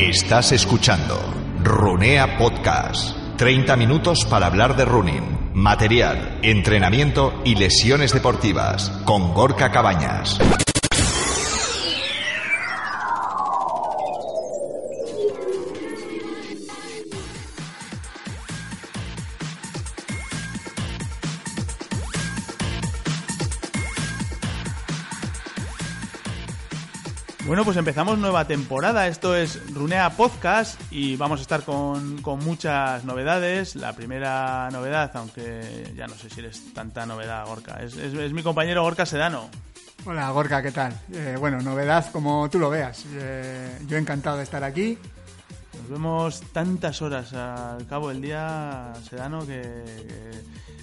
Estás escuchando Runea Podcast. 30 minutos para hablar de running, material, entrenamiento y lesiones deportivas con Gorka Cabañas. Bueno, pues empezamos nueva temporada. Esto es Runea Podcast y vamos a estar con, con muchas novedades. La primera novedad, aunque ya no sé si eres tanta novedad, Gorka, es, es- es mi compañero Gorka Sedano. Hola Gorka, ¿qué tal? Eh, bueno, novedad como tú lo veas. Eh, yo encantado de estar aquí. Nos vemos tantas horas al cabo del día, Sedano, que, que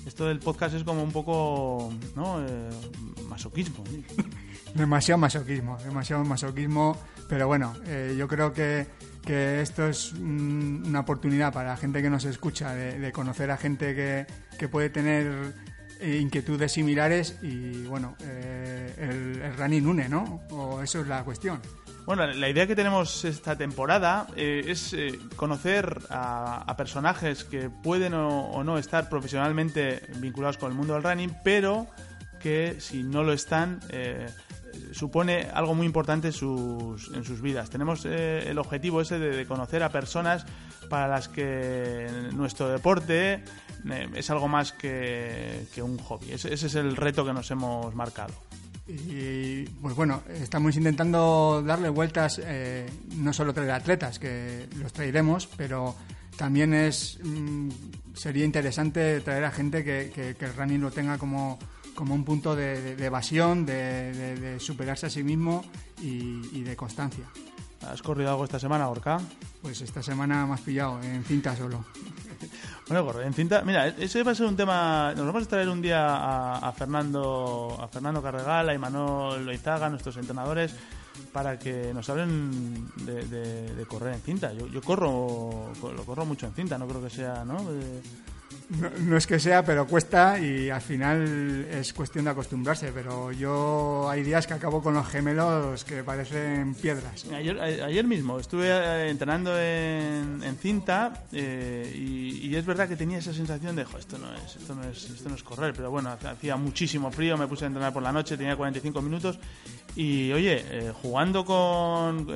esto del podcast es como un poco, ¿no? Eh, masoquismo. ¿sí? Demasiado masoquismo, demasiado masoquismo. Pero bueno, eh, yo creo que, que esto es una oportunidad para la gente que nos escucha de, conocer a gente que, que puede tener eh, inquietudes similares y bueno, eh, el, running une, ¿no? O eso es la cuestión. Bueno, la idea que tenemos esta temporada es conocer a, personajes que pueden o, no estar profesionalmente vinculados con el mundo del running, pero que si no lo están, supone algo muy importante en sus, en sus vidas. Tenemos eh, el objetivo ese de, conocer a personas para las que nuestro deporte eh, es algo más que, que un hobby. Ese, ese es el reto que nos hemos marcado. Y pues bueno, estamos intentando darle vueltas, eh, no solo traer atletas, que los traeremos, pero también es mm, sería interesante traer a gente que, que- que el running lo tenga como, como un punto de, de- de evasión, de, superarse a sí mismo y, y de constancia. ¿Has corrido algo esta semana, Orca? Pues esta semana me has pillado en cinta solo. Bueno, corre en cinta. Mira, ese va a ser un tema. Nos vamos a traer un día a, a Fernando, a Fernando Carregal, a Imanol Loizaga, nuestros entrenadores, para que nos hablen de, correr en cinta. Yo, yo corro, lo corro mucho en cinta. No creo que sea, ¿no? No, es que sea, pero cuesta y al final es cuestión de acostumbrarse. Pero yo hay días que acabo con los gemelos que parecen piedras. Ayer, mismo estuve eh, entrenando en, cinta eh, y, es verdad que tenía esa sensación de, "Jo, esto no es, esto no es, esto no es correr, pero bueno, hacía muchísimo frío, me puse a entrenar por la noche, tenía 45 minutos y oye, eh, jugando con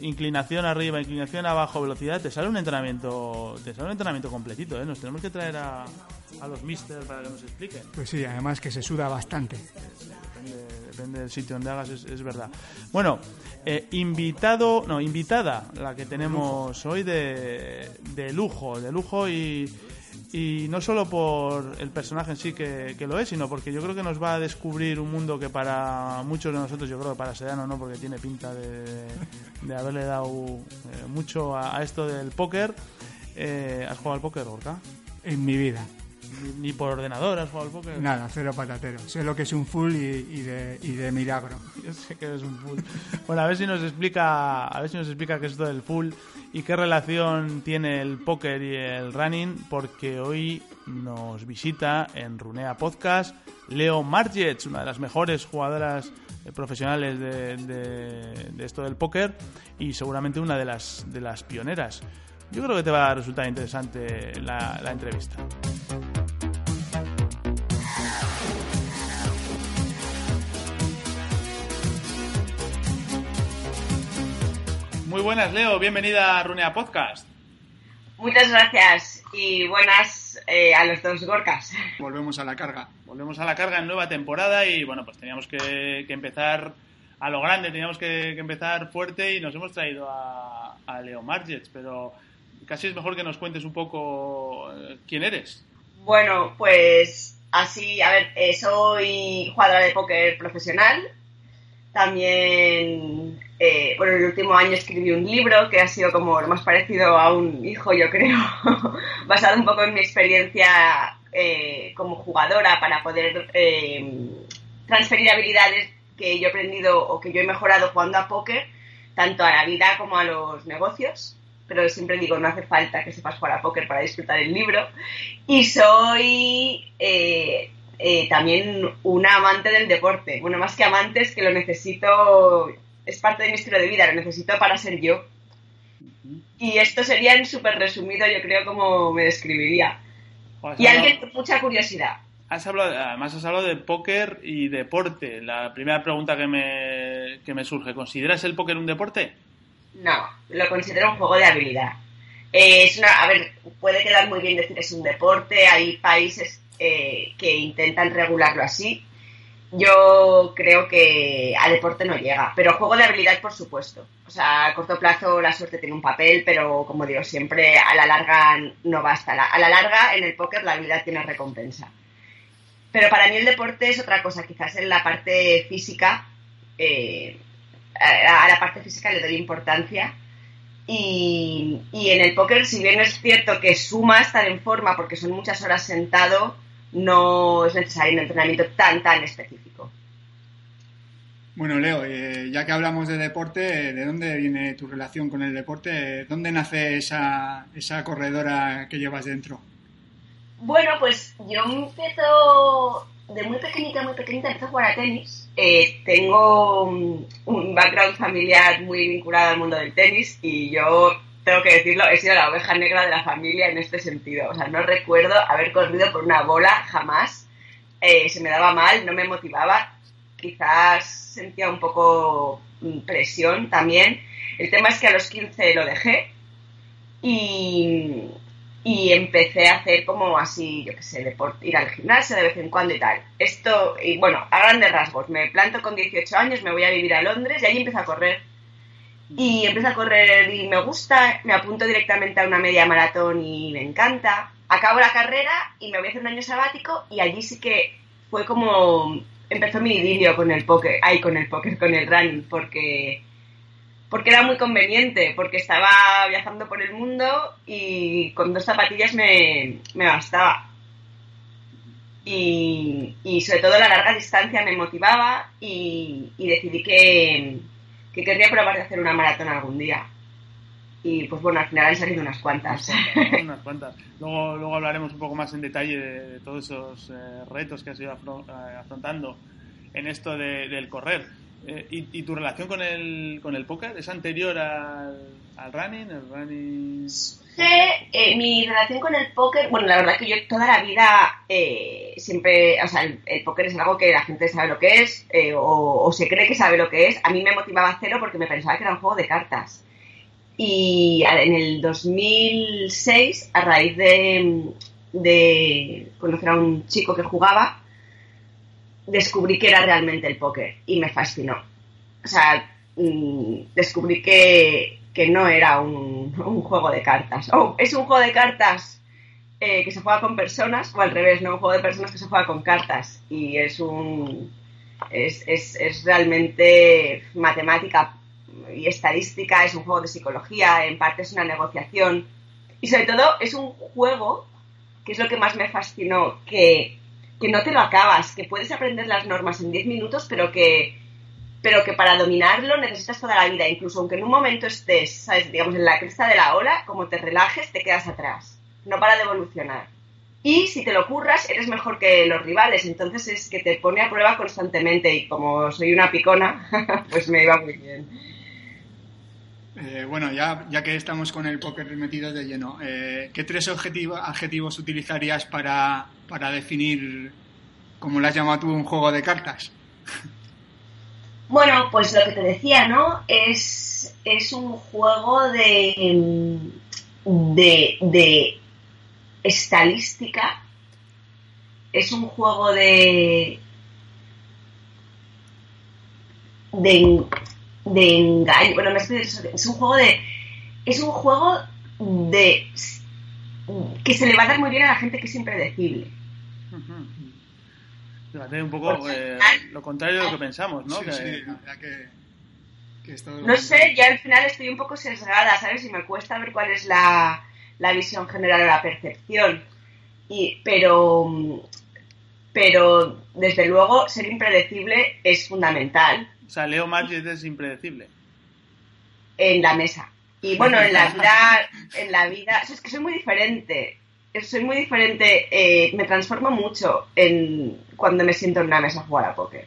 inclinación arriba, inclinación abajo, velocidad, te sale un entrenamiento, te sale un entrenamiento completito. Nos tenemos que traer a, a los misters para que nos expliquen. Pues sí, además que se suda bastante. Depende, depende del sitio donde hagas, es, es verdad. Bueno, eh, invitado, no, invitada, la que tenemos hoy de, de lujo, de lujo y, y no solo por el personaje en sí que, que lo es, sino porque yo creo que nos va a descubrir un mundo que para muchos de nosotros, yo creo que para Sedano no, porque tiene pinta de, de haberle dado eh, mucho a, a esto del póker. Eh, ¿Has jugado al póker, Gorka? En mi vida. Ni, ni por ordenador has jugado al póker. Nada, cero patatero. Sé lo que es un full y, y de, y de milagro. Yo sé que eres un full. Bueno, a ver si nos explica, a ver si nos explica qué es esto del full y qué relación tiene el póker y el running, porque hoy nos visita en Runea Podcast Leo Margets, una de las mejores jugadoras eh, profesionales de, de- de esto del póker y seguramente una de las de las pioneras. Yo creo que te va a resultar interesante la, la entrevista. Muy buenas, Leo. Bienvenida a Runea Podcast. Muchas gracias y buenas eh, a los dos Gorkas. Volvemos a la carga. Volvemos a la carga en nueva temporada y bueno, pues teníamos que, que empezar a lo grande, teníamos que, que empezar fuerte y nos hemos traído a, a Leo Margets, pero casi es mejor que nos cuentes un poco eh, quién eres. Bueno, pues así, a ver, eh, soy jugadora de póker profesional. También, eh, el último año escribí un libro que ha sido como lo más parecido a un hijo, yo creo, basado un poco en mi experiencia eh, como jugadora para poder transferir habilidades que yo he aprendido o que yo he mejorado jugando a póker, tanto a la vida como a los negocios pero siempre digo, no hace falta que sepas jugar a póker para disfrutar el libro. Y soy eh, eh, también una amante del deporte. Bueno, más que amante es que lo necesito, es parte de mi estilo de vida, lo necesito para ser yo. Y esto sería en súper resumido, yo creo, como me describiría. y alguien con mucha curiosidad. Has hablado, además has hablado de póker y deporte. La primera pregunta que me, que me surge, ¿consideras el póker un deporte? No, lo considero un juego de habilidad. Eh, es una, a ver, puede quedar muy bien decir es un deporte, hay países eh, que intentan regularlo así. Yo creo que a deporte no llega, pero juego de habilidad por supuesto. O sea, a corto plazo la suerte tiene un papel, pero como digo, siempre a la larga no basta. A la larga en el póker la habilidad tiene recompensa. Pero para mí el deporte es otra cosa, quizás en la parte física. Eh, a la parte física le doy importancia. Y, en el póker, si bien es cierto que suma estar en forma porque son muchas horas sentado, no es necesario un entrenamiento tan, tan específico. Bueno, Leo, eh, ya que hablamos de deporte, ¿de dónde viene tu relación con el deporte? ¿Dónde nace esa, esa corredora que llevas dentro? Bueno, pues yo empiezo de muy pequeñita, muy pequeñita, empecé a jugar a tenis eh, tengo un background familiar muy vinculado al mundo del tenis y yo tengo que decirlo, he sido la oveja negra de la familia en este sentido. O sea, no recuerdo haber corrido por una bola jamás. Eh, se me daba mal, no me motivaba. Quizás sentía un poco mm, presión también. El tema es que a los 15 lo dejé y, y empecé a hacer como así, yo qué sé, deporte, ir al gimnasio de vez en cuando y tal. Esto, y bueno, a grandes rasgos, me planto con 18 años, me voy a vivir a Londres y ahí empiezo a correr. Y empiezo a correr y me gusta, me apunto directamente a una media maratón y me encanta. Acabo la carrera y me voy a hacer un año sabático y allí sí que fue como empezó mi idilio con el póker, ay, con el póker, con el running, porque porque era muy conveniente, porque estaba viajando por el mundo y con dos zapatillas me, bastaba. Y, sobre todo la larga distancia me motivaba y, decidí que, que, querría probar de hacer una maratón algún día. Y pues bueno, al final han salido unas cuantas. Unas cuantas. Luego, luego hablaremos un poco más en detalle de, todos esos eh, retos que has ido eh, afrontando en esto del correr. Eh, ¿y, tu relación con el, con el póker es anterior al, al running? El running... Sí, eh, mi relación con el póker, bueno, la verdad que yo toda la vida eh, siempre, o sea, el, póker es algo que la gente sabe lo que es o, o, se cree que sabe lo que es. A mí me motivaba cero porque me pensaba que era un juego de cartas. Y en el 2006, a raíz de, de conocer a un chico que jugaba, descubrí que era realmente el póker y me fascinó. O sea, mm, descubrí que, que no era un, un, juego de cartas. O es un juego de cartas eh, que se juega con personas, o al revés, no un juego de personas que se juega con cartas. Y es un. Es, es, es realmente matemática y estadística, es un juego de psicología, en parte es una negociación. Y sobre todo es un juego, que es lo que más me fascinó, que que no te lo acabas, que puedes aprender las normas en 10 minutos, pero que, pero que para dominarlo necesitas toda la vida, incluso aunque en un momento estés, ¿sabes? digamos, en la cresta de la ola, como te relajes, te quedas atrás, no para de evolucionar. Y si te lo curras, eres mejor que los rivales, entonces es que te pone a prueba constantemente y como soy una picona, pues me iba muy bien. Eh, bueno, ya, ya que estamos con el póker metido de lleno, eh, ¿qué tres adjetivos utilizarías para, para definir, como lo has llamado tú, un juego de cartas? Bueno, pues lo que te decía, ¿no? Es, es un juego de, de, de estadística, es un juego de, de de engaño. Bueno, es un juego de. Es un juego de. que se le va a dar muy bien a la gente que es impredecible. Fíjate, un poco eh, lo contrario de lo que pensamos, ¿no? Sí, Que- sí, la verdad que, No sé, ya al final estoy un poco sesgada, ¿sabes? Y me cuesta ver cuál es la, la visión general o la percepción. Y, pero, pero, desde luego, ser impredecible es fundamental O sea, Leo es impredecible. en la mesa. Y bueno, en la vida, en la vida, es que soy muy diferente. Soy muy diferente, eh, me transformo mucho en cuando me siento en una mesa a jugar a póker.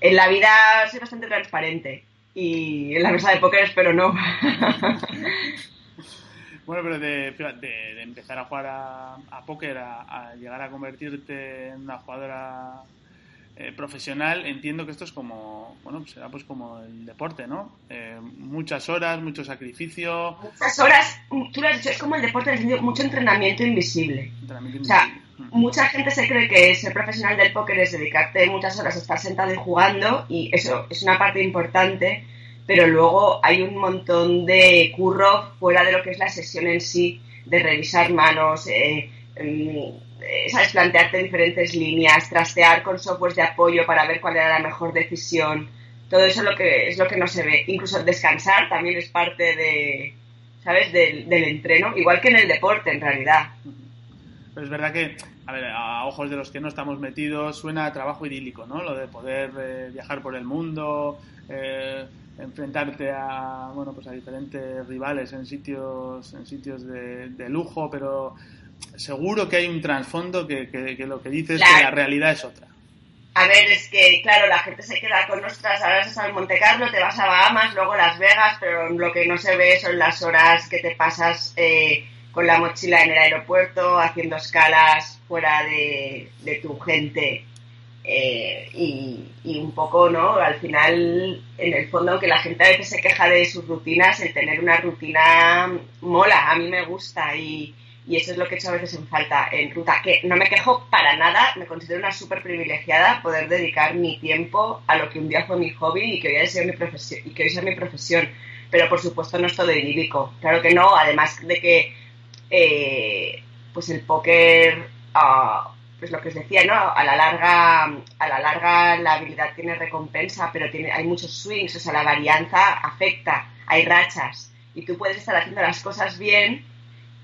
En la vida soy bastante transparente y en la mesa de póker espero no. Bueno, pero de, fíjate, de, de empezar a jugar a, a póker a, a llegar a convertirte en una jugadora eh, profesional, entiendo que esto es como, bueno, pues será pues como el deporte, ¿no? Eh, muchas horas, mucho sacrificio, Muchas horas, tú lo has dicho, es como el deporte mucho entrenamiento invisible. entrenamiento O sea, invisible. Mm. mucha gente se cree que ser profesional del póker es dedicarte muchas horas a estar sentado y jugando y eso es una parte importante, pero luego hay un montón de curro fuera de lo que es la sesión en sí, de revisar manos, eh, eh, sabes, plantearte diferentes líneas, trastear con softwares de apoyo para ver cuál era la mejor decisión. Todo eso es lo que, es lo que no se ve. Incluso descansar también es parte de, ¿sabes? Del, del entreno, igual que en el deporte en realidad. Pero es verdad que, a ver, a ojos de los que no estamos metidos, suena trabajo idílico, ¿no? Lo de poder eh, viajar por el mundo, eh, enfrentarte a, bueno, pues a diferentes rivales en sitios, en sitios de lujo, pero seguro que hay un trasfondo que, que- que lo que dice es que la realidad es otra. A ver, es que, claro, la gente se queda con nuestras, ahora estás en Monte Carlo, te vas a Bahamas, luego Las Vegas, pero lo que no se ve son las horas que te pasas eh, con la mochila en el aeropuerto, haciendo escalas fuera de, de tu gente. eh, y, y un poco, ¿no? Al final, en el fondo, aunque la gente a veces se queja de sus rutinas, el tener una rutina mola, a mí me gusta y, y eso es lo que he hecho a veces en falta en ruta, que no me quejo para nada, me considero una súper privilegiada poder dedicar mi tiempo a lo que un día fue mi hobby y que hoy es mi profesión, y que hoy sea mi profesión. Pero por supuesto no es todo idílico, claro que no, además de que eh, pues el póker, ah, pues lo que os decía, ¿no? A la larga, a la larga la habilidad tiene recompensa, pero tiene, hay muchos swings, o sea, la varianza afecta, hay rachas, y tú puedes estar haciendo las cosas bien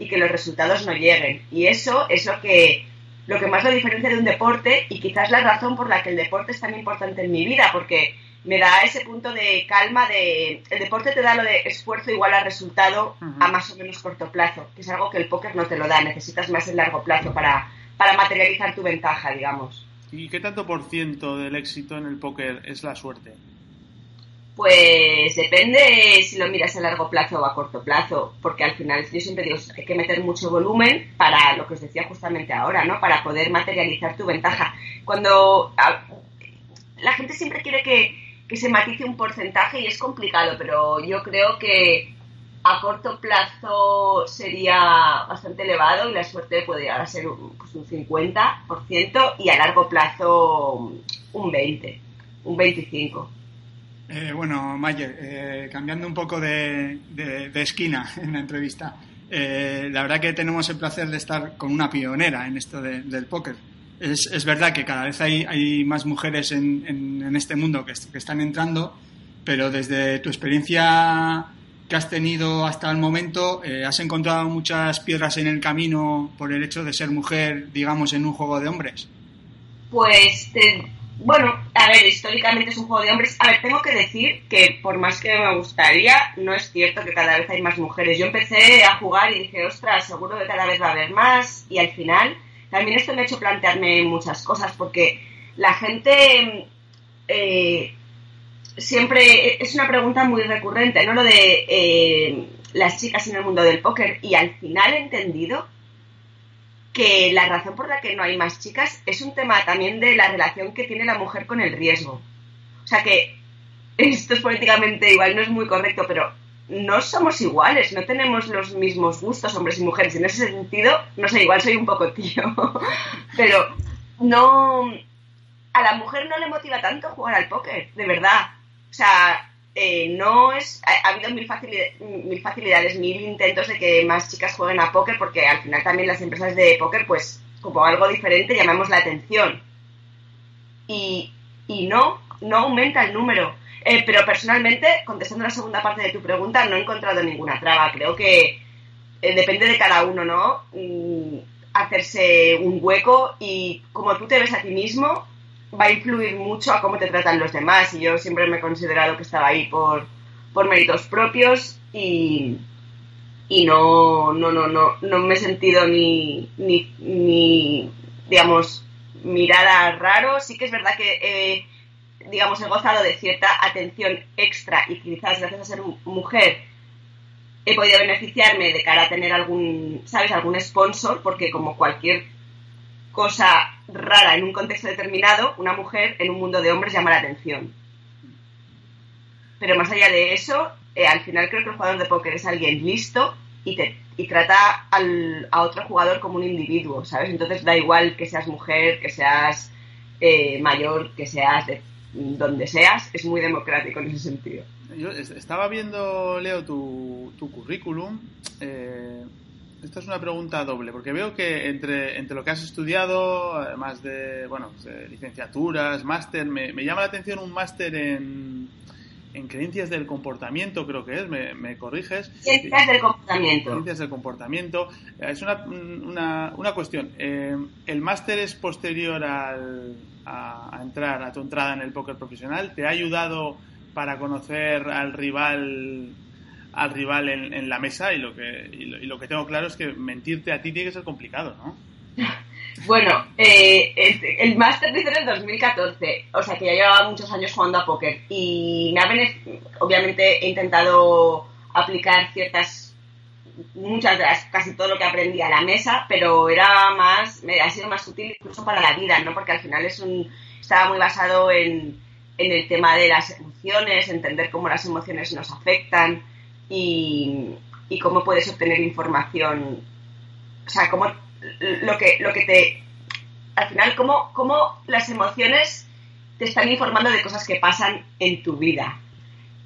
y que los resultados no lleguen. Y eso es lo que, lo que más lo diferencia de un deporte y quizás la razón por la que el deporte es tan importante en mi vida, porque me da ese punto de calma de... El deporte te da lo de esfuerzo igual a resultado a más o menos corto plazo, que es algo que el póker no te lo da, necesitas más el largo plazo para, para materializar tu ventaja, digamos. ¿Y qué tanto por ciento del éxito en el póker es la suerte? Pues depende si lo miras a largo plazo o a corto plazo, porque al final yo siempre digo, hay que meter mucho volumen para lo que os decía justamente ahora, ¿no? Para poder materializar tu ventaja. Cuando la gente siempre quiere que, se matice un porcentaje y es complicado, pero yo creo que a corto plazo sería bastante elevado y la suerte puede ser un, pues un 50% y a largo plazo un 20, un 25%. Eh, bueno, Mayer, eh, cambiando un poco de, esquina en la entrevista, eh, la verdad que tenemos el placer de estar con una pionera en esto de- del póker. Es, verdad que cada vez hay, más mujeres en, este mundo que, est- que están entrando, pero desde tu experiencia que has tenido hasta el momento, eh, ¿has encontrado muchas piedras en el camino por el hecho de ser mujer, digamos, en un juego de hombres? Pues, bueno, a ver, históricamente es un juego de hombres. A ver, tengo que decir que por más que me gustaría, no es cierto que cada vez hay más mujeres. Yo empecé a jugar y dije, ostras, seguro que cada vez va a haber más. Y al final, también esto me ha hecho plantearme muchas cosas, porque la gente eh, siempre es una pregunta muy recurrente, ¿no? Lo de eh, las chicas en el mundo del póker. Y al final he entendido que la razón por la que no hay más chicas es un tema también de la relación que tiene la mujer con el riesgo. O sea que esto es políticamente igual, no es muy correcto, pero no somos iguales, no tenemos los mismos gustos, hombres y mujeres. En ese sentido, no sé, igual soy un poco tío, pero no. A la mujer no le motiva tanto jugar al póker, de verdad. O sea, eh, no es. Ha, ha habido mil, facilidades, mil facilidades, mil intentos de que más chicas jueguen a póker, porque al final también las empresas de póker, pues, como algo diferente, llamamos la atención. y, y no, no aumenta el número. Eh, pero personalmente, contestando la segunda parte de tu pregunta, no he encontrado ninguna traba. Creo que eh, depende de cada uno, ¿no? Mm, hacerse un hueco y como tú te ves a ti mismo, va a influir mucho a cómo te tratan los demás. Y yo siempre me he considerado que estaba ahí por, por méritos propios y, y no, no, no, no, no me he sentido ni, ni, ni digamos, mirada raro. Sí que es verdad que eh, digamos, he gozado de cierta atención extra y quizás gracias a ser mujer he podido beneficiarme de cara a tener algún, ¿sabes?, algún sponsor, porque como cualquier cosa rara en un contexto determinado, una mujer en un mundo de hombres llama la atención. Pero más allá de eso, eh, al final creo que el jugador de póker es alguien listo y, te, y trata al, a otro jugador como un individuo, ¿sabes? Entonces da igual que seas mujer, que seas eh, mayor, que seas de donde seas, es muy democrático en ese sentido. Yo estaba viendo, Leo, tu, tu currículum. Eh, esta es una pregunta doble, porque veo que entre, entre lo que has estudiado, además de, bueno, licenciaturas, máster, me, llama la atención un máster en, en creencias del comportamiento, creo que es, me, corriges. Creencias del comportamiento. Creencias del comportamiento. Es una, una, una cuestión. Eh, ¿El máster es posterior al, a, entrar, a tu entrada en el póker profesional? ¿Te ha ayudado para conocer al rival al rival en, la mesa y lo que y lo, que tengo claro es que mentirte a ti tiene que ser complicado, ¿no? Bueno, eh, el, máster dice en el 2014, o sea que ya llevaba muchos años jugando a póker y obviamente he intentado aplicar ciertas muchas de las, casi todo lo que aprendí a la mesa, pero era más, me ha sido más útil incluso para la vida, ¿no? Porque al final es un, estaba muy basado en el tema de las emociones, entender cómo las emociones nos afectan y, y cómo puedes obtener información, o sea, cómo lo que, lo que te, al final, cómo, cómo las emociones te están informando de cosas que pasan en tu vida.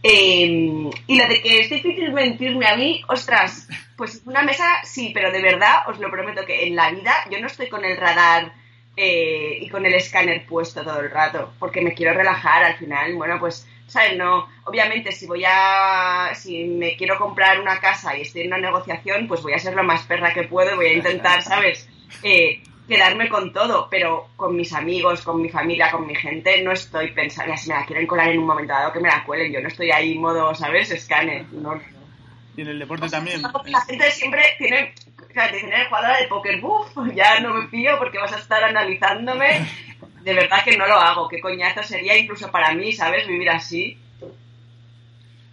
Em, y lo de que es difícil mentirme a mí, ostras, pues una mesa sí, pero de verdad os lo prometo que en la vida yo no estoy con el radar eh, y con el escáner puesto todo el rato, porque me quiero relajar al final. Bueno, pues, ¿sabes? No, obviamente si voy a, si me quiero comprar una casa y estoy en una negociación, pues voy a ser lo más perra que puedo y voy a intentar, ¿sabes? Eh, quedarme con todo, pero con mis amigos, con mi familia, con mi gente, no estoy pensando, si me la quieren colar en un momento dado, que me la cuelen. Yo no estoy ahí modo, ¿sabes? Escáner. No, y en el deporte también. La gente siempre tiene, o sea, dicen, jugadora de póker, buff, ya no me fío porque vas a estar analizándome. De verdad que no lo hago. Qué coñazo sería incluso para mí, ¿sabes? Vivir así.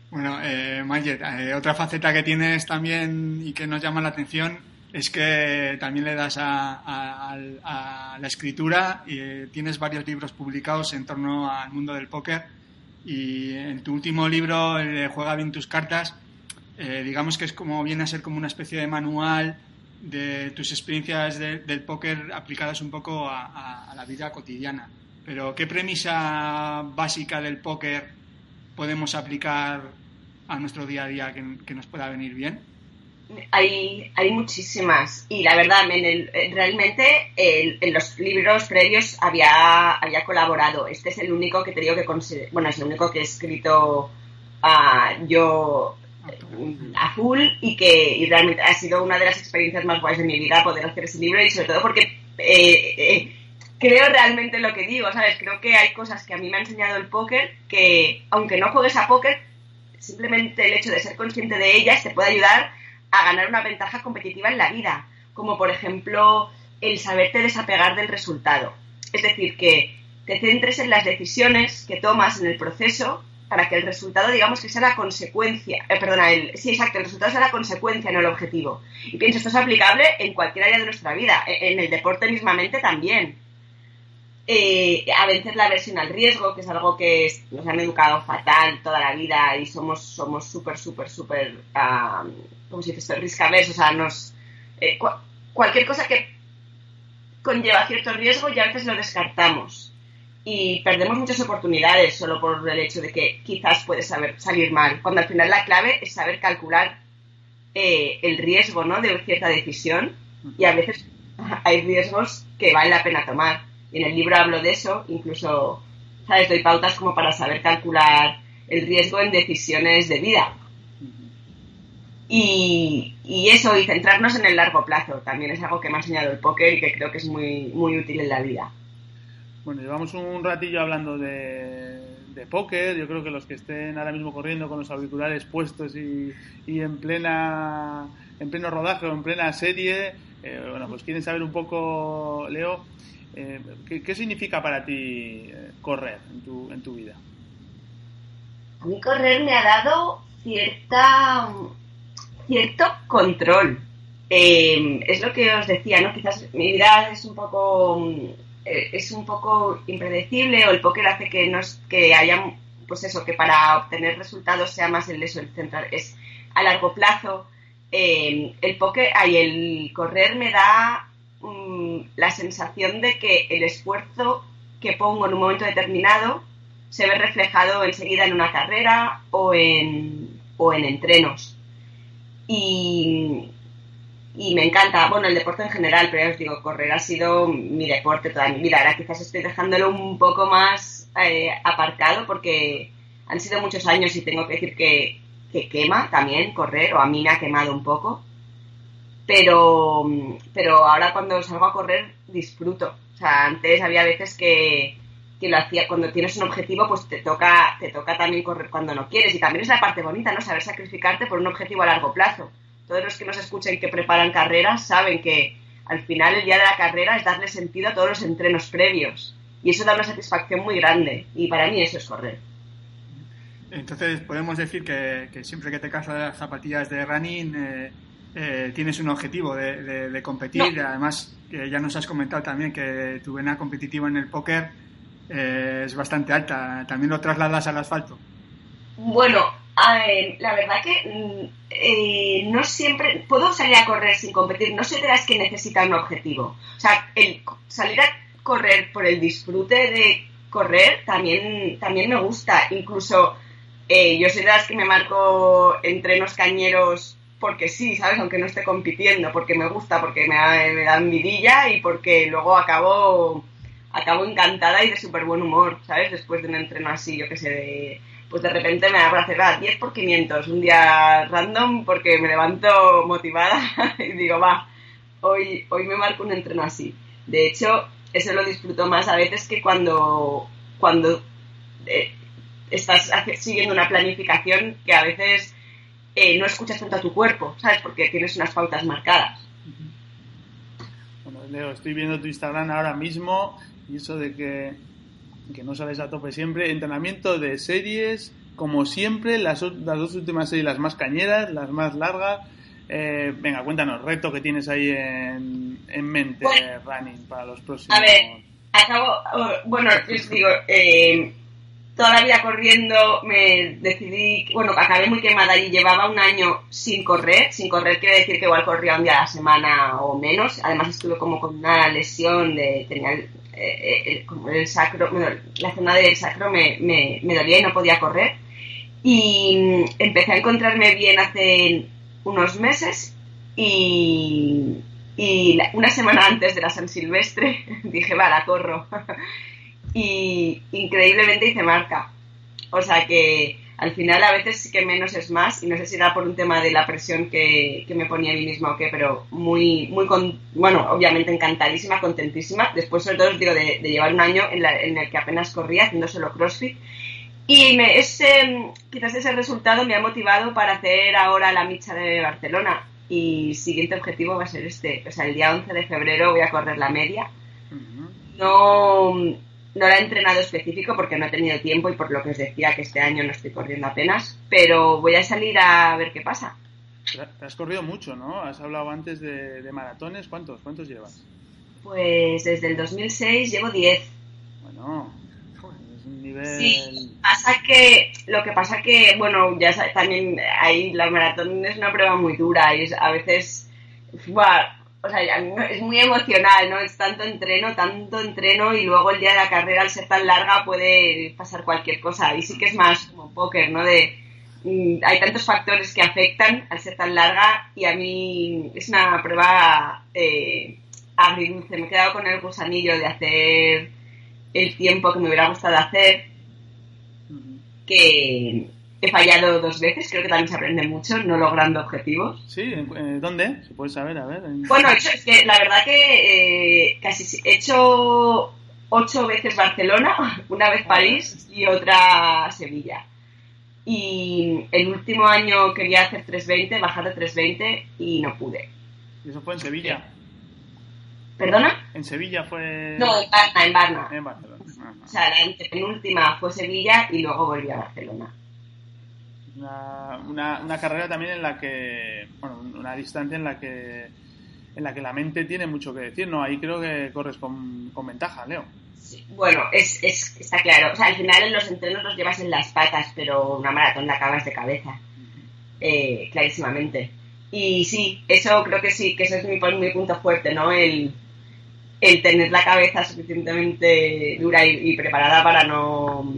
Bueno, eh, eh, otra faceta que tienes también y que nos llama la atención es que también le das a, la escritura y eh, tienes varios libros publicados en torno al mundo del póker y en tu último libro, el Juega bien tus cartas, eh, digamos que es como viene a ser como una especie de manual de tus experiencias del póker aplicadas un poco a, la vida cotidiana. Pero ¿qué premisa básica del póker podemos aplicar a nuestro día a día que nos pueda venir bien? hay, hay muchísimas y la verdad, realmente en los libros previos había, había colaborado. Este es el único que te digo que bueno, es el único que he escrito uh, yo a full y que realmente ha sido una de las experiencias más guays de mi vida poder hacer ese libro y sobre todo porque eh, eh, creo realmente lo que digo, ¿sabes? Creo que hay cosas que a mí me ha enseñado el póker que aunque no juegues a póker, simplemente el hecho de ser consciente de ellas te puede ayudar a ganar una ventaja competitiva en la vida, como por ejemplo el saberte desapegar del resultado. Es decir, que te centres en las decisiones que tomas en el proceso para que el resultado, digamos, que sea la consecuencia, eh, perdona, el, sí, exacto, el resultado sea la consecuencia, no el objetivo. Y pienso, esto es aplicable en cualquier área de nuestra vida, e, en el deporte mismamente también. Eh, a vencer la aversión al riesgo, que es algo que nos han educado fatal toda la vida y somos somos súper, súper, súper, como si dice esto? o sea, nos... Eh, cualquier cosa que conlleva cierto riesgo ya a veces lo descartamos y perdemos muchas oportunidades solo por el hecho de que quizás puede saber salir mal, cuando al final la clave es saber calcular eh, el riesgo ¿no? de cierta decisión y a veces hay riesgos que vale la pena tomar Y en el libro hablo de eso, incluso, ¿sabes? Doy pautas como para saber calcular el riesgo en decisiones de vida. Y, y, eso, y centrarnos en el largo plazo, también es algo que me ha enseñado el póker y que creo que es muy, muy útil en la vida. Bueno, llevamos un ratillo hablando de, de póker. Yo creo que los que estén ahora mismo corriendo con los auriculares puestos y, y en plena en pleno rodaje o en plena serie, eh, bueno, pues quieren saber un poco, Leo, eh, ¿qué, ¿qué, significa para ti eh, correr en tu, en tu vida? A mí correr me ha dado cierta cierto control. Es lo que os decía, ¿no? Quizás mi vida es un poco es un poco impredecible o el póker hace que nos que haya pues eso que para obtener resultados sea más el eso el central es a largo plazo. Eh, el póker y el correr me da um, la sensación de que el esfuerzo que pongo en un momento determinado se ve reflejado enseguida en una carrera o en o en entrenos. Y, y me encanta, bueno, el deporte en general, pero os digo, correr ha sido mi deporte toda mi vida. Ahora quizás estoy dejándolo un poco más eh, aparcado porque han sido muchos años y tengo que decir que, que, quema también correr, o a mí me ha quemado un poco. Pero, pero ahora cuando salgo a correr disfruto. O sea, antes había veces que, que lo hacía cuando tienes un objetivo, pues te toca, te toca también correr cuando no quieres. Y también es la parte bonita, ¿no? Saber sacrificarte por un objetivo a largo plazo todos los que nos escuchen que preparan carreras saben que al final el día de la carrera es darle sentido a todos los entrenos previos. Y eso da una satisfacción muy grande. Y para mí eso es correr. Entonces podemos decir que, que siempre que te casas las zapatillas de running eh, eh, tienes un objetivo de, de, de competir. No. Además, que ya nos has comentado también que tu vena competitiva en el póker eh, es bastante alta. ¿También lo trasladas al asfalto? Bueno, la verdad que eh, no siempre puedo salir a correr sin competir. No soy de las que necesitan un objetivo. O sea, el salir a correr por el disfrute de correr también, también me gusta. Incluso eh, yo soy de las que me marco entrenos cañeros porque sí, ¿sabes? Aunque no esté compitiendo, porque me gusta, porque me, da, me y porque luego acabo, acabo encantada y de súper buen humor, ¿sabes? Después de un entreno así, yo que sé, de pues de repente me hago hacer 10 por 500, un día random porque me levanto motivada y digo, va, hoy, hoy me marco un entreno así. De hecho, eso lo disfruto más a veces que cuando, cuando eh, estás siguiendo una planificación que a veces eh, no escuchas tanto a tu cuerpo, ¿sabes? Porque tienes unas pautas marcadas. Bueno, Leo, estoy viendo tu Instagram ahora mismo y eso de que que no sales a tope siempre, entrenamiento de series, como siempre, las, las dos últimas series, las más cañeras, las más largas. Eh, venga, cuéntanos, reto que tienes ahí en, en mente, bueno, running, para los próximos. A ver, acabo, bueno, os digo, eh, toda la vida corriendo me decidí, bueno, acabé muy quemada y llevaba un año sin correr, sin correr quiere decir que igual corría un día a la semana o menos, además estuve como con una lesión de, tenía eh, el sacro, la zona del sacro me, me, me, dolía y no podía correr. Y empecé a encontrarme bien hace unos meses y, y una semana antes de la San Silvestre dije, va, corro. y increíblemente hice marca. O sea que al final a veces sí que menos es más y no sé si era por un tema de la presión que, que me ponía a mí misma o qué, pero muy, muy con, bueno, obviamente encantadísima, contentísima. Después sobre todo os digo de, de llevar un año en, la, en, el que apenas corría haciendo solo CrossFit y me, ese, quizás ese resultado me ha motivado para hacer ahora la micha de Barcelona y siguiente objetivo va a ser este, o sea, el día 11 de febrero voy a correr la media. No no la he entrenado específico porque no he tenido tiempo y por lo que os decía que este año no estoy corriendo apenas, pero voy a salir a ver qué pasa. Te has corrido mucho, ¿no? Has hablado antes de, de maratones. ¿Cuántos? ¿Cuántos llevas? Pues desde el 2006 llevo 10. Bueno, es un nivel... Sí, pasa que, lo que pasa que, bueno, ya también ahí la maratón es una prueba muy dura y es, a veces, o sea, es muy emocional, ¿no? Es tanto entreno, tanto entreno y luego el día de la carrera, al ser tan larga, puede pasar cualquier cosa. Y sí que es más como póker, ¿no? De, mm, hay tantos factores que afectan al ser tan larga y a mí es una prueba eh, agridulce. Me he quedado con el gusanillo de hacer el tiempo que me hubiera gustado hacer, que he fallado dos veces, creo que también se aprende mucho, no logrando objetivos. Sí, eh, ¿dónde? Se puede saber, a ver. Bueno, es que la verdad que eh, casi he hecho ocho veces Barcelona, una vez París y otra Sevilla. Y el último año quería hacer 320, bajar de 320 y no pude. ¿Y eso fue en Sevilla? ¿Perdona? ¿En Sevilla fue...? No, en Barna, en Barna. En Barcelona. O sea, la penúltima fue Sevilla y luego volví a Barcelona. Una, una, carrera también en la que... Bueno, una distancia en la que en la que la mente tiene mucho que decir, ¿no? Ahí creo que corres con, con ventaja, Leo. Sí, bueno, es, es, está claro. O sea, al final en los entrenos los llevas en las patas, pero una maratón la acabas de cabeza. Eh, clarísimamente. Y sí, eso creo que sí, que eso es mi, mi punto fuerte, ¿no? El, el tener la cabeza suficientemente dura y, preparada para no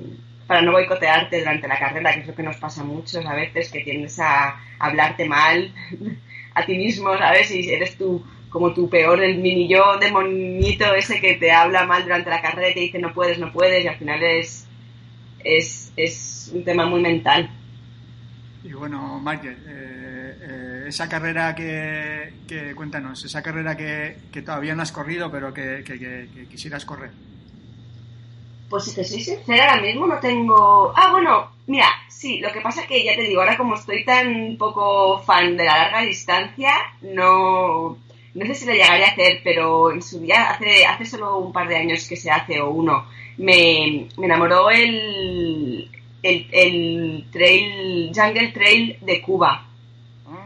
para no boicotearte durante la carrera, que es lo que nos pasa muchos a veces, que tiendes a hablarte mal a ti mismo, ¿sabes? Y eres tú como tu peor, el mini yo demonito ese que te habla mal durante la carrera y te dice no puedes, no puedes, y al final es, es, es un tema muy mental. Y bueno, Michael, eh, eh, esa carrera que, que, cuéntanos, esa carrera que, que, todavía no has corrido, pero que, que, quisieras correr. Pues si te soy sincera, ahora mismo no tengo... Ah, bueno, mira, sí, lo que pasa es que ya te digo, ahora como estoy tan poco fan de la larga distancia, no... No sé si lo llegaré a hacer, pero en su día, hace, hace solo un par de años que se hace, o uno, me, me enamoró el, el, trail, Jungle Trail de Cuba.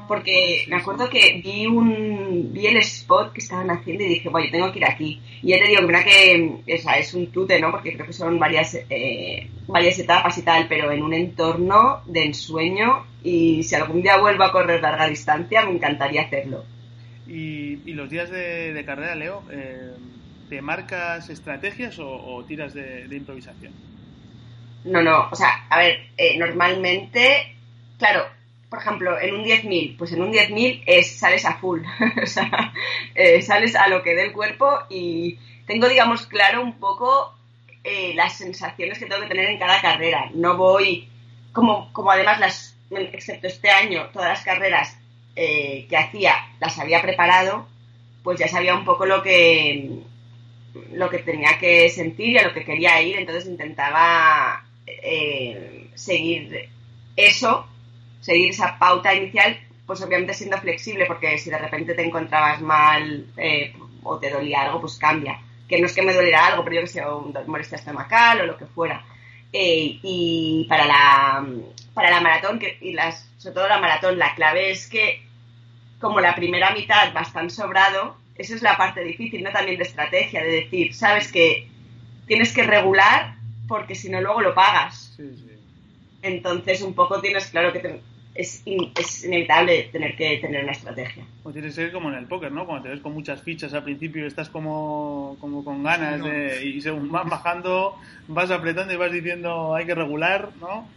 Porque me acuerdo que vi un vi el spot que estaban haciendo y dije, bueno, yo tengo que ir aquí. Y ya te digo, mira que esa es un tute, ¿no? Porque creo que son varias, eh, varias etapas y tal, pero en un entorno de ensueño. Y si algún día vuelvo a correr larga distancia, me encantaría hacerlo. ¿Y, los días de, carrera, Leo? Eh, ¿Te marcas estrategias o, tiras de improvisación? No, no, o sea, a ver, eh, normalmente, claro, por ejemplo, en un 10.000, pues en un 10.000 es, sales a full, o sea, eh, sales a lo que dé el cuerpo y tengo, digamos, claro un poco eh, las sensaciones que tengo que tener en cada carrera. No voy, como, como además las, excepto este año, todas las carreras que hacía las había preparado, pues ya sabía un poco lo que lo que tenía que sentir y a lo que quería ir, entonces intentaba eh, seguir eso, seguir esa pauta inicial, pues obviamente siendo flexible, porque si de repente te encontrabas mal eh, o te dolía algo, pues cambia. Que no es que me doliera algo, pero yo que sé, un molestia estomacal o lo que fuera. Eh, y para la, para la maratón, que, y las, sobre todo la maratón, la clave es que como la primera mitad va tan sobrado, esa es la parte difícil, ¿no? También de estrategia, de decir, sabes que tienes que regular porque si no luego lo pagas. Entonces un poco tienes claro que es, es, inevitable tener que tener una estrategia. O tiene que ser como en el póker, ¿no? Cuando te ves con muchas fichas al principio estás como, como con ganas de, y según van bajando vas apretando y vas diciendo hay que regular, ¿no?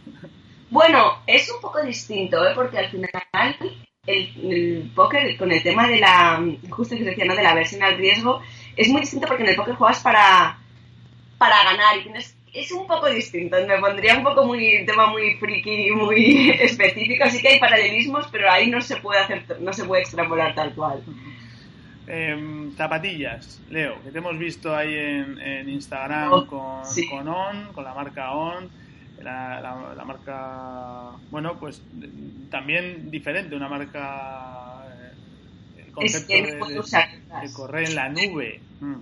Bueno, es un poco distinto, ¿eh? Porque al final el, el póker con el tema de la, justo que decía, ¿no? De la versión al riesgo, es muy distinto porque en el póker juegas para, para ganar y tienes es un poco distinto. Me pondría un poco muy tema muy friki y muy específico. Así que hay paralelismos, pero ahí no se puede hacer, no se puede extrapolar tal cual. Em, zapatillas, Leo, que te hemos visto ahí en, Instagram oh, con, con On, con la marca On. La, la, marca, bueno, pues también diferente, una marca. Eh, el concepto de, correr en la nube. Mm.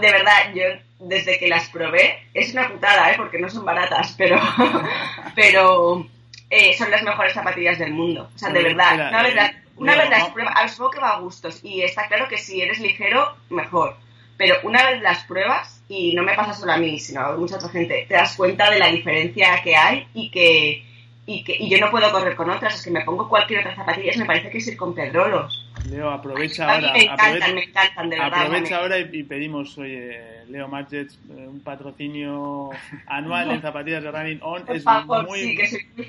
De verdad, yo desde que las probé, es una putada, ¿eh? porque no son baratas, pero, pero eh, son las mejores zapatillas del mundo. O sea, de verdad, una vez las, una vez las pruebas, supongo que va a gustos, y está claro que si eres ligero, mejor. Pero una vez las pruebas, y no me pasa solo a mí, sino a mucha otra gente, te das cuenta de la diferencia que hay y que, y que y yo no puedo correr con otras, es que me pongo cualquier otra zapatilla, me parece que es ir con pedrolos. Leo, aprovecha ahora. Me encantan, me encantan, de verdad. Aprovecha ahora y, pedimos, oye, Leo Margets, eh, un patrocinio anual en zapatillas de Running On. es muy,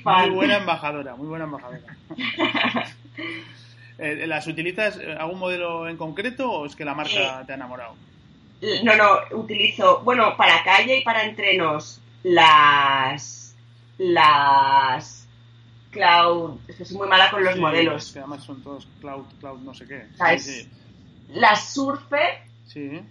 muy, buena embajadora, muy buena embajadora. Eh, ¿Las utilizas algún modelo en concreto o es que la marca te ha enamorado? No, no, utilizo, bueno, para calle y para entrenos, las. Las. Cloud. Es que soy muy mala con los modelos. Es que además son todos Cloud, Cloud, no sé qué. Sí, Las Surfer. Sí.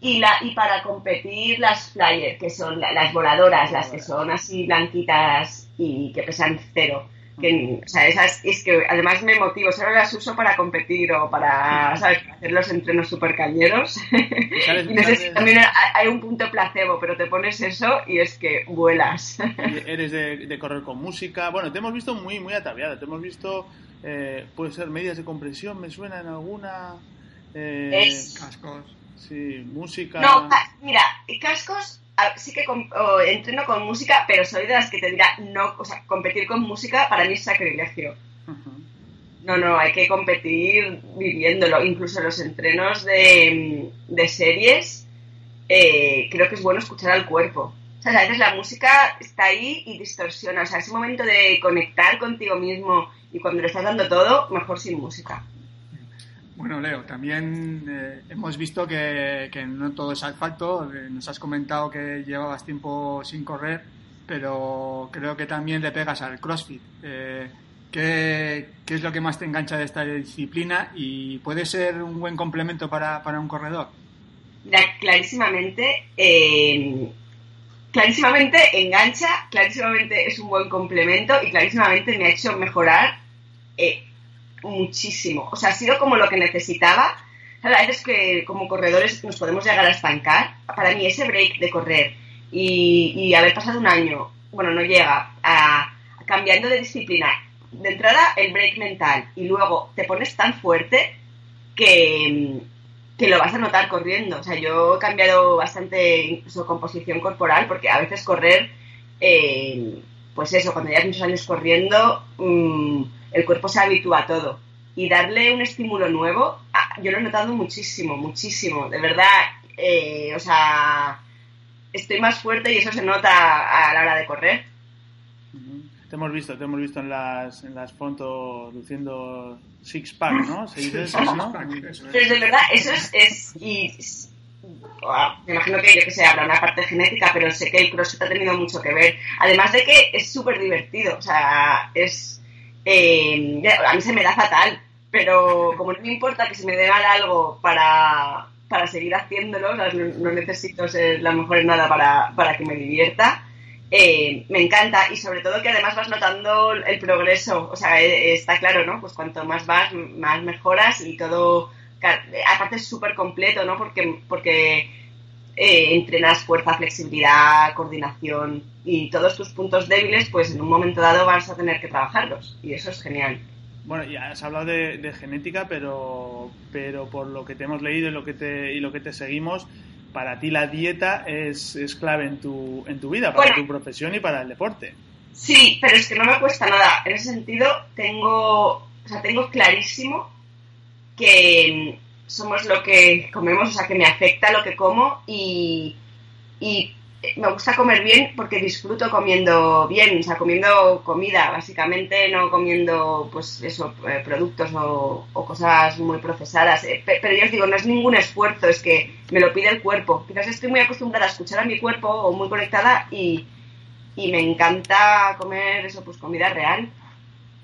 Y, la, y para competir las Flyer, que son las voladoras, las que son así blanquitas y que pesan cero. Que, o sea, esas, es que además me motivo, solo las uso para competir o para, ¿sabes? hacer los entrenos super cañeros. y no sé si también hay un punto placebo, pero te pones eso y es que vuelas. Eres de, correr con música. Bueno, te hemos visto muy, muy ataviada. Te hemos visto, eh, puede ser medias de compresión, me suena en alguna. Eh, cascos. Sí, música. No, mira, cascos sí que entreno con música, pero soy de las que te dirá, no, o sea, competir con música para mí es sacrilegio. No, no, hay que competir viviéndolo. Incluso los entrenos de, series, eh, creo que es bueno escuchar al cuerpo. O sea, a veces la música está ahí y distorsiona. O sea, ese momento de conectar contigo mismo y cuando le estás dando todo, mejor sin música. Bueno, Leo, también eh, hemos visto que, no todo es asfalto. Eh, nos has comentado que llevabas tiempo sin correr, pero creo que también le pegas al CrossFit. Eh, ¿qué, es lo que más te engancha de esta disciplina y puede ser un buen complemento para, un corredor? clarísimamente, clarísimamente engancha, clarísimamente es un buen complemento y clarísimamente me ha hecho mejorar muchísimo. O sea, ha sido como lo que necesitaba. A veces que como corredores nos podemos llegar a estancar. Para mí ese break de correr y, haber pasado un año, bueno, no llega, a, cambiando de disciplina. De entrada el break mental y luego te pones tan fuerte que, que lo vas a notar corriendo. O sea, yo he cambiado bastante incluso composición corporal porque a veces correr, eh, pues eso, cuando llevas muchos años corriendo... Mm, el cuerpo se habitúa a todo. Y darle un estímulo nuevo, ah, yo lo he notado muchísimo, muchísimo. De verdad, eh, o sea, estoy más fuerte y eso se nota a la hora de correr. Te hemos visto, te hemos visto en las, en las fotos luciendo six pack, ¿no? ¿Se dice eso, no? Pero de verdad, eso es, es y, me imagino que yo que sé, habrá una parte genética, pero sé que el crossfit ha tenido mucho que ver. Además de que es súper divertido, o sea, es eh, a mí se me da fatal, pero como no me importa que se me dé mal algo para, seguir haciéndolo, no, necesito ser la mejor en nada para, que me divierta, eh, me encanta y sobre todo que además vas notando el progreso, o sea, eh, está claro, ¿no? Pues cuanto más vas, más mejoras y todo, aparte es súper completo, ¿no? Porque, porque eh, entrenas fuerza, flexibilidad, coordinación y todos tus puntos débiles, pues en un momento dado vas a tener que trabajarlos y eso es genial. Bueno, ya has hablado de, genética, pero, pero por lo que te hemos leído y lo que te, y lo que te seguimos, para ti la dieta es, es clave en tu, en tu vida, para tu profesión y para el deporte. Sí, pero es que no me cuesta nada. En ese sentido, tengo, o sea, tengo clarísimo que somos lo que comemos, o sea, que me afecta lo que como y, me gusta comer bien porque disfruto comiendo bien, o sea, comiendo comida, básicamente, no comiendo, pues eso, eh, productos o, cosas muy procesadas. Eh, pero yo os digo, no es ningún esfuerzo, es que me lo pide el cuerpo. Quizás estoy muy acostumbrada a escuchar a mi cuerpo o muy conectada y, me encanta comer eso, pues comida real.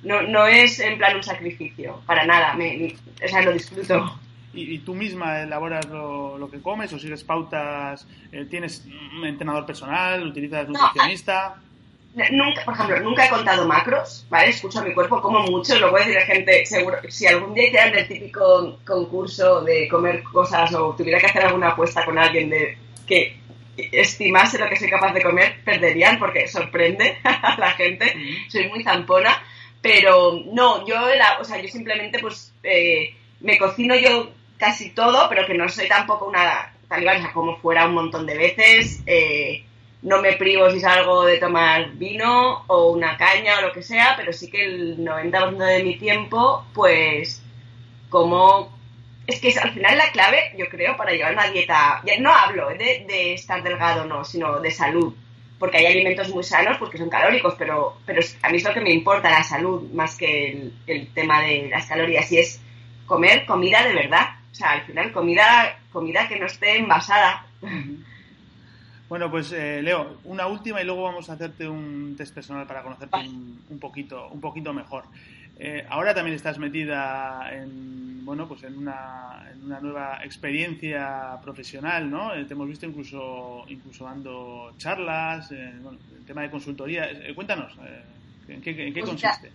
No, no es en plan un sacrificio, para nada, me, o sea, lo disfruto y, tú misma elaboras lo, que comes o sigues pautas, eh, tienes un entrenador personal, utilizas nutricionista. nunca, por ejemplo, nunca he contado macros, ¿vale? Escucho a mi cuerpo, como mucho, lo voy a decir a gente, seguro, si algún día hicieran el típico concurso de comer cosas o tuviera que hacer alguna apuesta con alguien de que estimase lo que soy capaz de comer, perderían porque sorprende a la gente, soy muy zampona, pero no, yo, o sea, yo simplemente pues eh, me cocino yo casi todo, pero que no soy tampoco una sea, como fuera un montón de veces. Eh, no me privo si salgo de tomar vino o una caña o lo que sea, pero sí que el 90% de mi tiempo, pues, como... Es que es al final la clave, yo creo, para llevar una dieta... No hablo de, de estar delgado, no, sino de salud. porque hay alimentos muy sanos porque son calóricos, pero, pero a mí es lo que me importa, la salud, más que el, tema de las calorías, y es comer comida de verdad. O sea, al final comida, comida que no esté envasada. Bueno, pues eh, Leo, una última y luego vamos a hacerte un test personal para conocerte un, poquito, un poquito mejor. Eh, ahora también estás metida en, bueno, pues en una, en una nueva experiencia profesional, ¿no? Eh, te hemos visto incluso, incluso dando charlas, bueno, el tema de consultoría. cuéntanos, ¿en qué, en qué pues consiste?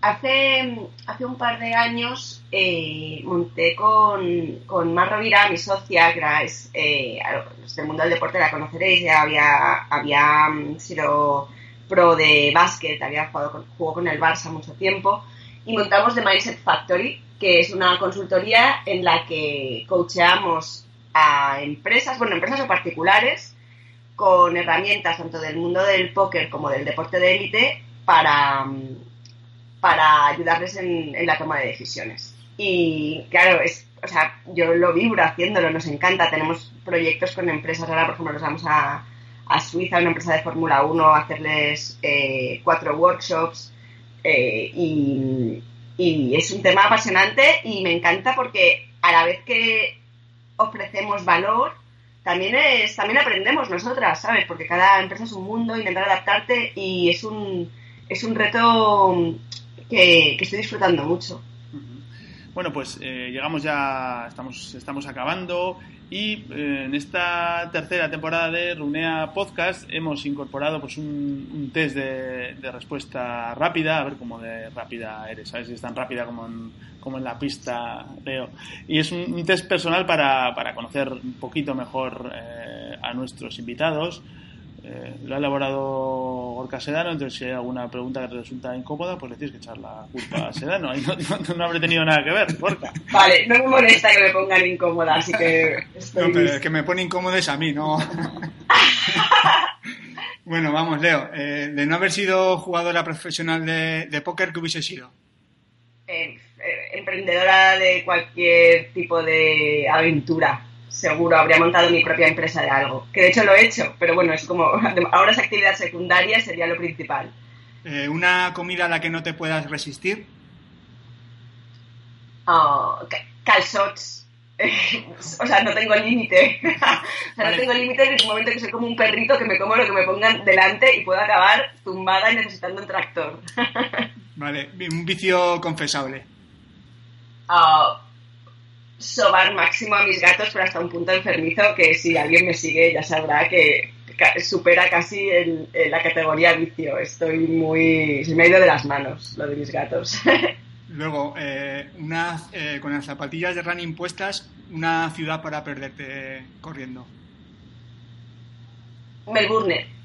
Hace, hace un par de años eh, monté con, con Mar Rovira, mi socia, que era, es, eh, del mundo del deporte la conoceréis, ya había, había mm, sido pro de básquet, había jugado con, jugó con el Barça mucho tiempo, y montamos The Mindset Factory, que es una consultoría en la que coacheamos a empresas, bueno, empresas o particulares, con herramientas tanto del mundo del póker como del deporte de élite para mm, para ayudarles en, la toma de decisiones. Y claro, es, o sea, yo lo vibro haciéndolo, nos encanta. Tenemos proyectos con empresas, ahora por ejemplo nos vamos a, a Suiza, una empresa de Fórmula 1, a hacerles eh, cuatro workshops. Eh, y, y es un tema apasionante y me encanta porque a la vez que ofrecemos valor, también es, también aprendemos nosotras, ¿sabes? Porque cada empresa es un mundo, intentar adaptarte y es un, es un reto que, estoy disfrutando mucho. Bueno, pues eh, llegamos ya, estamos, estamos acabando y eh, en esta tercera temporada de Runea Podcast hemos incorporado pues un, test de, respuesta rápida, a ver cómo de rápida eres, a ver si es tan rápida como en, como en la pista, Leo. Y es un, test personal para, para, conocer un poquito mejor eh, a nuestros invitados. Eh, lo ha elaborado Gorka Sedano, entonces si hay alguna pregunta que te resulta incómoda, pues le tienes que echar la culpa a Sedano. Y no, no, habré tenido nada que ver, Gorka. Vale, no me molesta que me pongan incómoda, así que... No, pero el que me pone incómodo es a mí, ¿no? bueno, vamos, Leo. Eh, de no haber sido jugadora profesional de, de póker, ¿qué hubiese sido? Eh, emprendedora de cualquier tipo de aventura seguro habría montado mi propia empresa de algo. Que de hecho lo he hecho, pero bueno, es como ahora es actividad secundaria, sería lo principal. Eh, ¿Una comida a la que no te puedas resistir? Oh, calzots. o sea, no tengo límite. o sea, no tengo límite en el momento que soy como un perrito que me como lo que me pongan delante y puedo acabar tumbada y necesitando un tractor. vale, un vicio confesable. Oh, sobar máximo a mis gatos, pero hasta un punto enfermizo que si alguien me sigue ya sabrá que supera casi la categoría vicio. Estoy muy... Se me ha ido de las manos lo de mis gatos. Luego, eh, una, eh, con las zapatillas de running puestas, una ciudad para perderte corriendo. Melbourne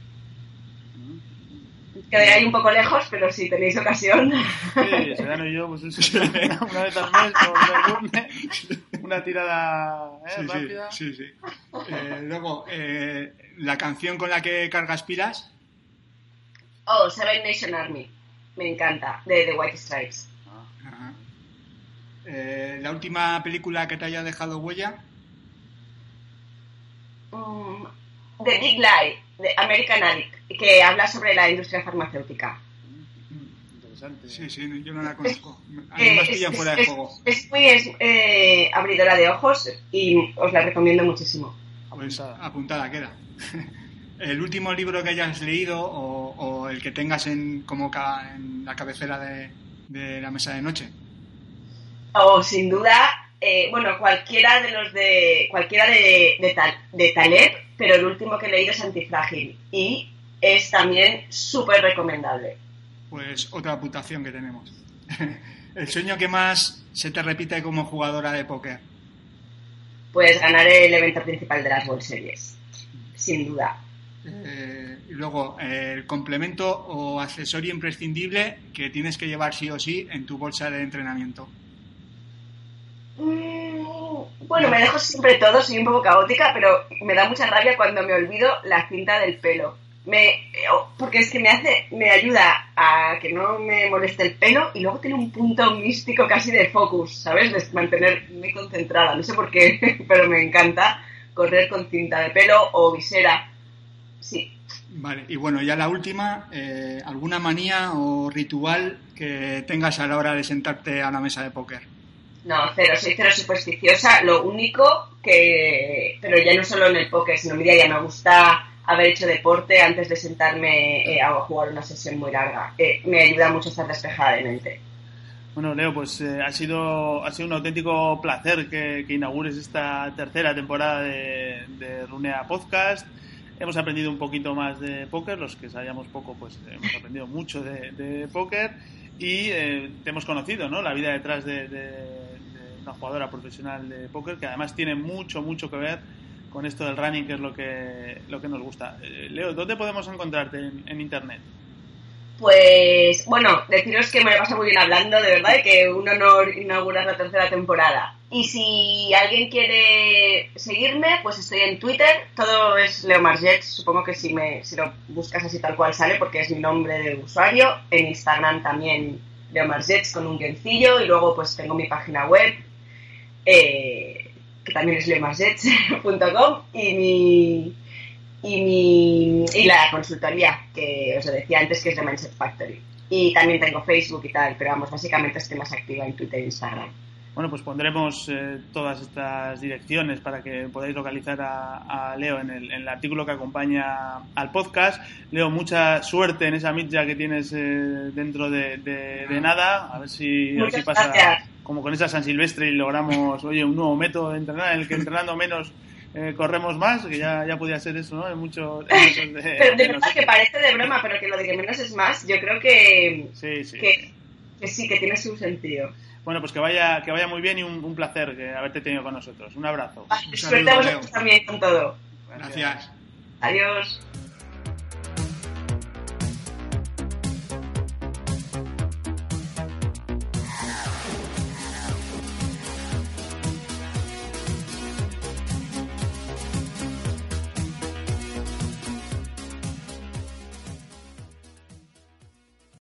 quedaría ahí un poco lejos, pero si tenéis ocasión. Sí, Sedano y yo, pues una vez al mes, por una tirada ¿eh? rápida. Sí, sí. Eh, luego, eh, la canción con la que cargas pilas. Oh, Seven Nation Army. Me encanta, de The White Stripes. Eh, ¿La última película que te haya dejado huella? Mm, The Big Lie, de American Addict que habla sobre la industria farmacéutica. Interesante. Sí, sí, yo no la conozco. Además, es, fuera de juego. Es, muy eh, abridora de ojos y os la recomiendo muchísimo. Pues apuntada queda. ¿El último libro que hayas leído o, el que tengas en, como en la cabecera de, la mesa de noche? Oh, sin duda, eh, bueno, cualquiera de los de cualquiera de, de, de Taleb, pero el último que he leído es Antifrágil. Y es también súper recomendable. Pues otra apuntación que tenemos. el sueño que más se te repite como jugadora de póker. Pues ganar el evento principal de las World Series, sin duda. Eh, y luego, el complemento o accesorio imprescindible que tienes que llevar sí o sí en tu bolsa de entrenamiento. Mm, bueno, me dejo siempre todo, soy un poco caótica, pero me da mucha rabia cuando me olvido la cinta del pelo me porque es que me hace me ayuda a que no me moleste el pelo y luego tiene un punto místico casi de focus sabes de mantenerme concentrada no sé por qué pero me encanta correr con cinta de pelo o visera sí Vale, y bueno, ya la última, eh, ¿alguna manía o ritual que tengas a la hora de sentarte a una mesa de póker? No, cero, soy cero supersticiosa. Lo único que, pero ya no solo en el póker, sino mi día ya me gusta haber hecho deporte antes de sentarme eh, a jugar una sesión muy larga. Eh, me ayuda mucho a estar despejada de mente. Bueno, Leo, pues eh, ha, sido, ha sido un auténtico placer que, inaugures esta tercera temporada de, de, Runea Podcast. Hemos aprendido un poquito más de póker, los que sabíamos poco, pues hemos aprendido mucho de, de póker y te hemos conocido, ¿no? La vida detrás de, una jugadora profesional de póker que además tiene mucho, mucho que ver con esto del running, que es lo que, lo que nos gusta. Eh, Leo, ¿dónde podemos encontrarte en, Internet? Pues bueno, deciros que me lo paso muy bien hablando, de verdad, y que un honor inaugurar la tercera temporada. Y si alguien quiere seguirme, pues estoy en Twitter, todo es Leo Margets, supongo que si, me, si lo buscas así tal cual sale, porque es mi nombre de usuario. En Instagram también Leo Margets con un guioncillo, y luego pues tengo mi página web, eh, que también es leomarsets.com y mi, y mi y la consultoría que os decía antes que es de Mindset Factory. Y también tengo Facebook y tal, pero vamos, básicamente estoy más activa en Twitter e Instagram. Bueno, pues pondremos eh, todas estas direcciones para que podáis localizar a, Leo en el, artículo que acompaña al podcast. Leo, mucha suerte en esa mitja que tienes eh, dentro de, nada. A ver si, pasa como con esa San Silvestre y logramos, oye, un nuevo método de entrenar en el que entrenando menos eh, corremos más, que ya, ya podía ser eso, ¿no? En muchos, de, pero de, verdad que parece de broma, pero que lo de que menos es más, yo creo que sí, sí. Que, sí, que tiene su sentido. Bueno, pues que vaya, que vaya muy bien y un, placer que haberte tenido con nosotros. Un abrazo. suerte a vosotros también con todo. Gracias. Adiós.